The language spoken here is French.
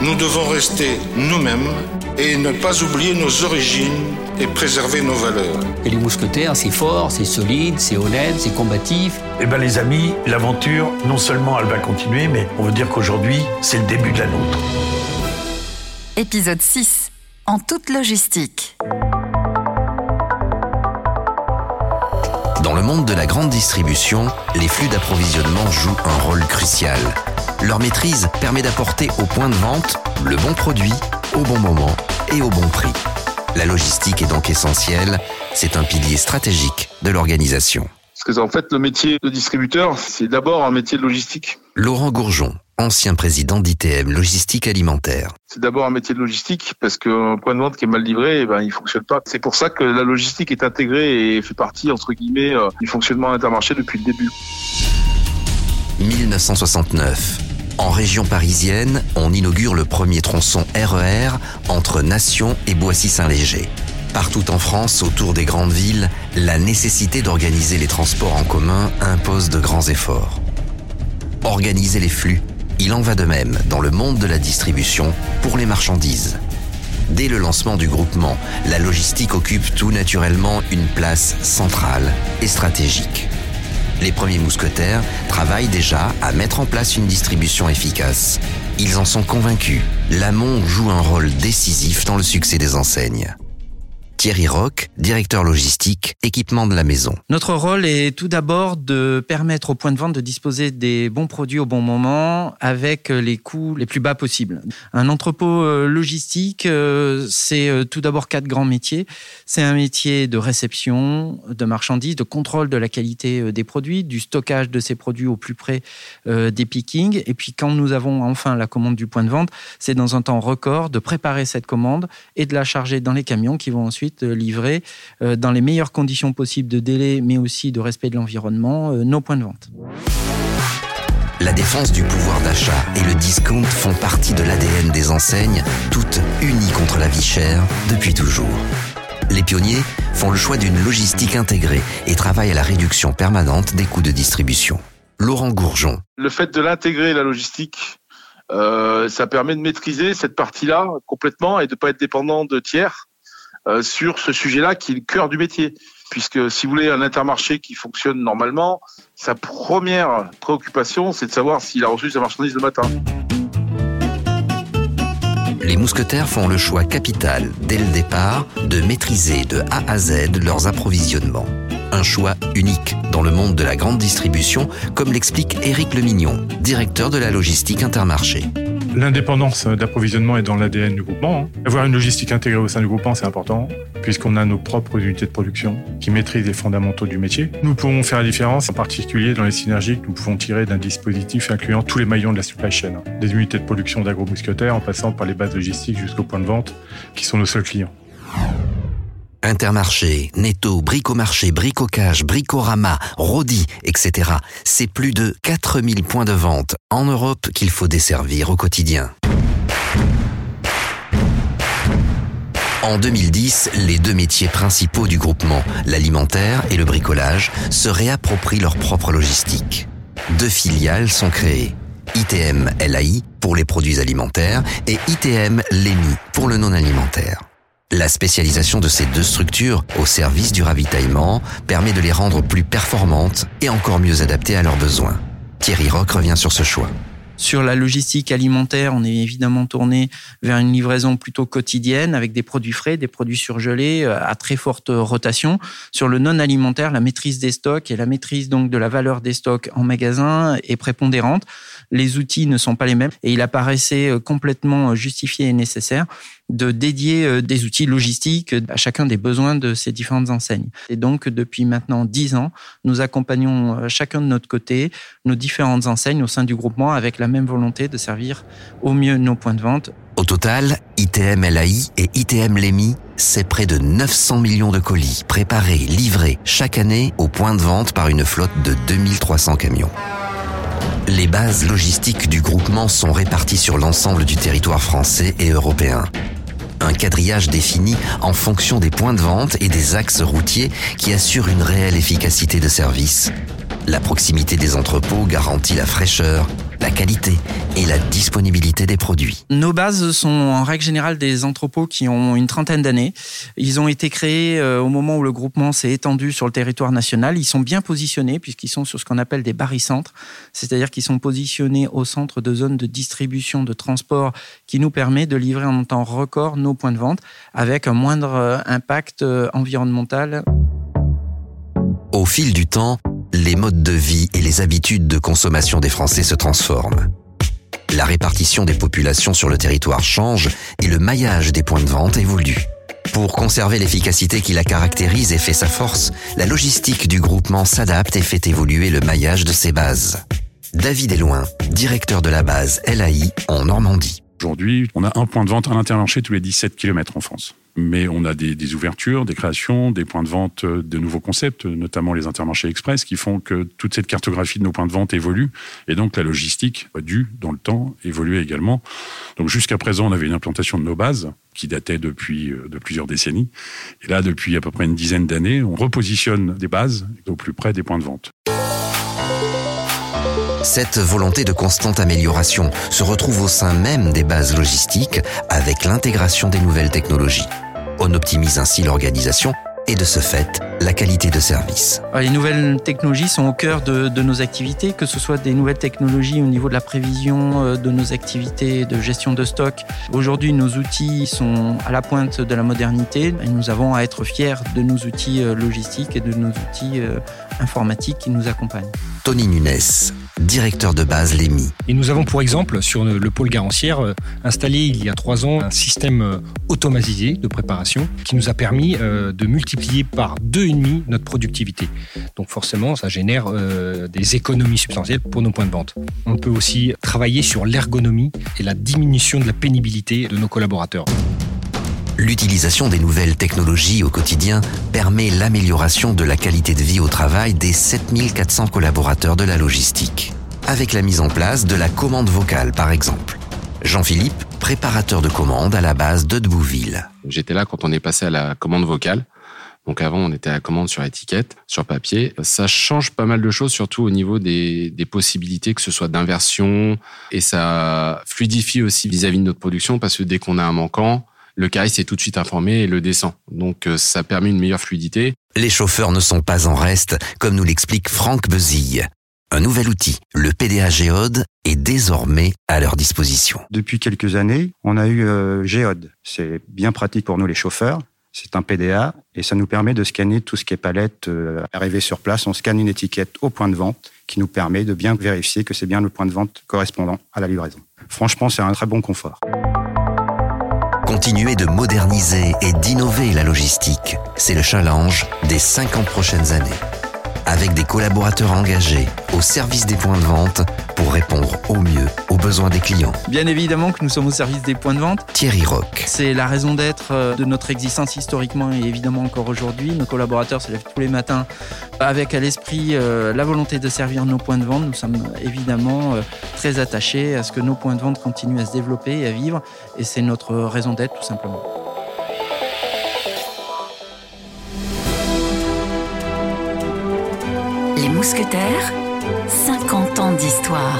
Nous devons rester nous-mêmes et ne pas oublier nos origines et préserver nos valeurs. Et les mousquetaires, c'est fort, c'est solide, c'est honnête, c'est combatif. Eh bien les amis, l'aventure, non seulement elle va continuer, mais on veut dire qu'aujourd'hui, c'est le début de la nôtre. Épisode 6. En toute logistique. Dans le monde de la grande distribution, les flux d'approvisionnement jouent un rôle crucial. Leur maîtrise permet d'apporter au point de vente le bon produit, au bon moment et au bon prix. La logistique est donc essentielle, c'est un pilier stratégique de l'organisation. Parce que en fait, le métier de distributeur, c'est d'abord un métier de logistique. Laurent Gourjon, ancien président d'ITM Logistique Alimentaire. C'est d'abord un métier de logistique parce qu'un point de vente qui est mal livré, eh ben, il fonctionne pas. C'est pour ça que la logistique est intégrée et fait partie, entre guillemets, euh, du fonctionnement intermarché depuis le début. 1969. En région parisienne, on inaugure le premier tronçon RER e entre Nation et Boissy-Saint-Léger. Partout en France, autour des grandes villes, la nécessité d'organiser les transports en commun impose de grands efforts. Organiser les flux, il en va de même dans le monde de la distribution pour les marchandises. Dès le lancement du groupement, la logistique occupe tout naturellement une place centrale et stratégique. Les premiers mousquetaires travaillent déjà à mettre en place une distribution efficace. Ils en sont convaincus. L'amont joue un rôle décisif dans le succès des enseignes. Thierry Roch, directeur logistique, équipement de la maison. Notre rôle est tout d'abord de permettre au point de vente de disposer des bons produits au bon moment avec les coûts les plus bas possibles. Un entrepôt euh, logistique, euh, c'est euh, tout d'abord quatre grands métiers. C'est un métier de réception de marchandises, de contrôle de la qualité des produits, du stockage de ces produits au plus près des pickings. Et puis quand nous avons enfin la commande du point de vente, c'est dans un temps record de préparer cette commande et de la charger dans les camions qui vont ensuite euh, livrer euh, dans les meilleures conditions possibles de délai, mais aussi de respect de l'environnement, euh, nos points de vente. La défense du pouvoir d'achat et le discount font partie de l'ADN des enseignes, toutes unies contre la vie chère depuis toujours. Les pionniers font le choix d'une logistique intégrée et travaillent à la réduction permanente des coûts de distribution. Laurent Gourjon. Le fait de l'intégrer, la logistique, ça permet de maîtriser cette partie-là complètement et de ne pas être dépendant de tiers sur ce sujet-là qui est le cœur du métier. Puisque si vous voulez un intermarché qui fonctionne normalement, sa première préoccupation, c'est de savoir s'il a reçu sa marchandise le matin. Les mousquetaires font le choix capital, dès le départ, de maîtriser de A à Z leurs approvisionnements. Un choix unique dans le monde de la grande distribution, comme l'explique Éric Lemignon, directeur de la logistique Intermarché. L'indépendance d'approvisionnement est dans l'ADN du groupement. Hein. Avoir une logistique intégrée au sein du groupement, c'est important, puisqu'on a nos propres unités de production qui maîtrisent les fondamentaux du métier. Nous pouvons faire la différence, en particulier dans les synergies que nous pouvons tirer d'un dispositif incluant tous les maillons de la supply chain, hein. des unités de production d'agro-mousquetaires en passant par les bases logistiques jusqu'au point de vente, qui sont nos seuls clients. Intermarché, Netto, Bricomarché, Bricocage, Bricorama, Rodi, etc. C'est plus de 4000 points de vente en Europe qu'il faut desservir au quotidien. En 2010, les deux métiers principaux du groupement, l'alimentaire et le bricolage, se réapproprient leur propre logistique. Deux filiales sont créées. ITM LAI pour les produits alimentaires et ITM LEMI pour le non alimentaire. La spécialisation de ces deux structures au service du ravitaillement permet de les rendre plus performantes et encore mieux adaptées à leurs besoins. Thierry Roch revient sur ce choix. Sur la logistique alimentaire, on est évidemment tourné vers une livraison plutôt quotidienne avec des produits frais, des produits surgelés euh, à très forte rotation. Sur le non alimentaire, la maîtrise des stocks et la maîtrise donc de la valeur des stocks en magasin est prépondérante. Les outils ne sont pas les mêmes et il apparaissait euh, complètement justifié et nécessaire de dédier euh, des outils logistiques à chacun des besoins de ces différentes enseignes. Et donc, depuis maintenant dix ans, nous accompagnons euh, chacun de notre côté nos différentes enseignes au sein du groupement avec la même volonté de servir au mieux nos points de vente. Au total, ITM LAI et ITM LEMI, c'est près de 900 millions de colis préparés, livrés chaque année au point de vente par une flotte de 2300 camions. Les bases logistiques du groupement sont réparties sur l'ensemble du territoire français et européen un quadrillage défini en fonction des points de vente et des axes routiers qui assurent une réelle efficacité de service. La proximité des entrepôts garantit la fraîcheur, la qualité et la disponibilité des produits. Nos bases sont en règle générale des entrepôts qui ont une trentaine d'années. Ils ont été créés euh, au moment où le groupement s'est étendu sur le territoire national. Ils sont bien positionnés puisqu'ils sont sur ce qu'on appelle des barycentres, c'est-à-dire qu'ils sont positionnés au centre de zones de distribution, de transport qui nous permet de livrer en temps record nos points de vente avec un moindre euh, impact euh, environnemental. Au fil du temps, les modes de vie et les habitudes de consommation des Français se transforment. La répartition des populations sur le territoire change et le maillage des points de vente évolue. Pour conserver l'efficacité qui la caractérise et fait sa force, la logistique du groupement s'adapte et fait évoluer le maillage de ses bases. David Eloin, directeur de la base LAI en Normandie. Aujourd'hui, on a un point de vente à l'intermarché tous les 17 km en France mais on a des, des, ouvertures, des créations, des points de vente, euh, de nouveaux concepts, notamment les intermarchés express, qui font que toute cette cartographie de nos points de vente évolue, et donc la logistique a dû, dans le temps, évoluer également. Donc jusqu'à présent, on avait une implantation de nos bases qui datait depuis euh, de plusieurs décennies, et là, depuis à peu près une dizaine d'années, on repositionne des bases au plus près des points de vente. Cette volonté de constante amélioration se retrouve au sein même des bases logistiques avec l'intégration des nouvelles technologies. On optimise ainsi l'organisation et de ce fait la qualité de service. Les nouvelles technologies sont au cœur de, de, nos activités, que ce soit des nouvelles technologies au niveau de la prévision euh, de nos activités de gestion de stock. Aujourd'hui, nos outils sont à la pointe de la modernité et nous avons à être fiers de nos outils euh, logistiques et de nos outils euh, informatiques qui nous accompagnent. Tony Nunes, directeur de base l'EMI. Et nous avons pour exemple sur le pôle garancière installé il y a trois ans un système automatisé de préparation qui nous a permis de multiplier par deux et demi notre productivité. Donc forcément, ça génère euh, des économies substantielles pour nos points de vente. On peut aussi travailler sur l'ergonomie et la diminution de la pénibilité de nos collaborateurs. L'utilisation des nouvelles technologies au quotidien permet l'amélioration de la qualité de vie au travail des 7400 collaborateurs de la logistique. Avec la mise en place de la commande vocale, par exemple. Jean-Philippe, préparateur de commandes à la base de Debouville. J'étais là quand on est passé à la commande vocale. Donc avant, on était à la commande sur étiquette, sur papier. Ça change pas mal de choses, surtout au niveau des, des possibilités, que ce soit d'inversion, et ça fluidifie aussi vis-à-vis de notre production, parce que dès qu'on a un manquant, le cariste est tout de suite informé et le descend. Donc euh, ça permet une meilleure fluidité. Les chauffeurs ne sont pas en reste, comme nous l'explique Franck Bezille. Un nouvel outil, le PDA Géode, est désormais à leur disposition. Depuis quelques années, on a eu euh, Géode. C'est bien pratique pour nous les chauffeurs. C'est un PDA et ça nous permet de scanner tout ce qui est palette. Euh, arrivé sur place, on scanne une étiquette au point de vente qui nous permet de bien vérifier que c'est bien le point de vente correspondant à la livraison. Franchement, c'est un très bon confort. Continuer de moderniser et d'innover la logistique, c'est le challenge des 50 prochaines années avec des collaborateurs engagés au service des points de vente pour répondre au mieux aux besoins des clients. Bien évidemment que nous sommes au service des points de vente. Thierry Rock. C'est la raison d'être euh, de notre existence historiquement et évidemment encore aujourd'hui. Nos collaborateurs se lèvent tous les matins avec à l'esprit euh, la volonté de servir nos points de vente. Nous sommes évidemment euh, très attachés à ce que nos points de vente continuent à se développer et à vivre et c'est notre raison d'être tout simplement. Mousquetaires, 50 ans d'histoire.